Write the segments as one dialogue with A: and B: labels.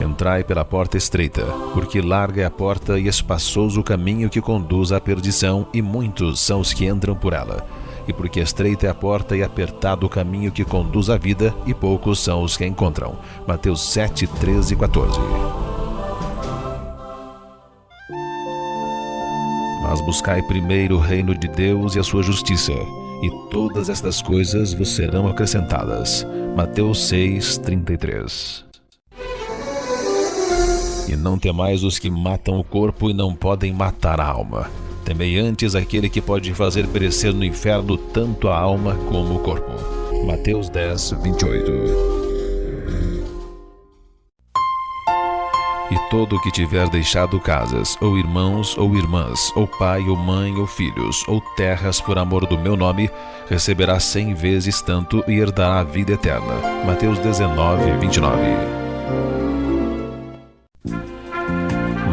A: Entrai pela porta estreita, porque larga é a porta e espaçoso o caminho que conduz à perdição, e muitos são os que entram por ela. E porque estreita é a porta e apertado o caminho que conduz à vida, e poucos são os que a encontram. Mateus 7, 13 e 14. Mas buscai primeiro o reino de Deus e a sua justiça, e todas estas coisas vos serão acrescentadas. Mateus 6, 33. E não temais os que matam o corpo e não podem matar a alma. Temei antes aquele que pode fazer perecer no inferno tanto a alma como o corpo. Mateus 10, 28. E todo o que tiver deixado casas, ou irmãos, ou irmãs, ou pai, ou mãe, ou filhos, ou terras por amor do meu nome, receberá cem vezes tanto e herdará a vida eterna. Mateus 19, 29.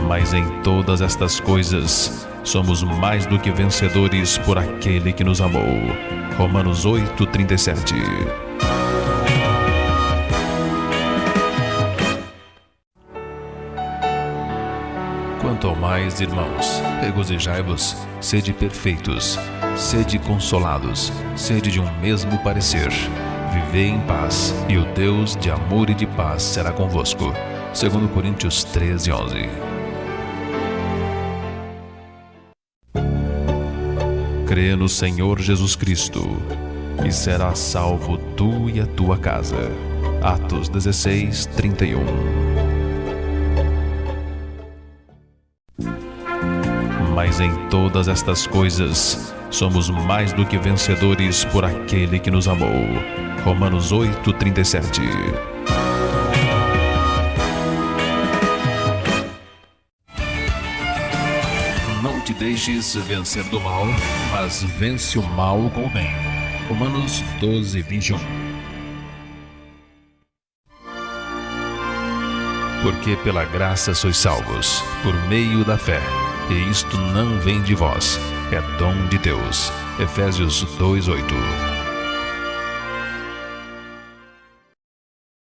A: Mas em todas estas coisas somos mais do que vencedores por aquele que nos amou. Romanos 8:37. Quanto ao mais, irmãos, regozijai-vos, sede perfeitos, sede consolados, sede de um mesmo parecer. Vivei em paz, e o Deus de amor e de paz será convosco. Segundo Coríntios 13, 11. Crê no Senhor Jesus Cristo e serás salvo tu e a tua casa. Atos 16, 31. Mas em todas estas coisas somos mais do que vencedores por aquele que nos amou. Romanos 8, 37. Deixes vencer do mal, mas vence o mal com o bem. Romanos 12, 21. Porque pela graça sois salvos, por meio da fé, e isto não vem de vós, é dom de Deus. Efésios 2, 8.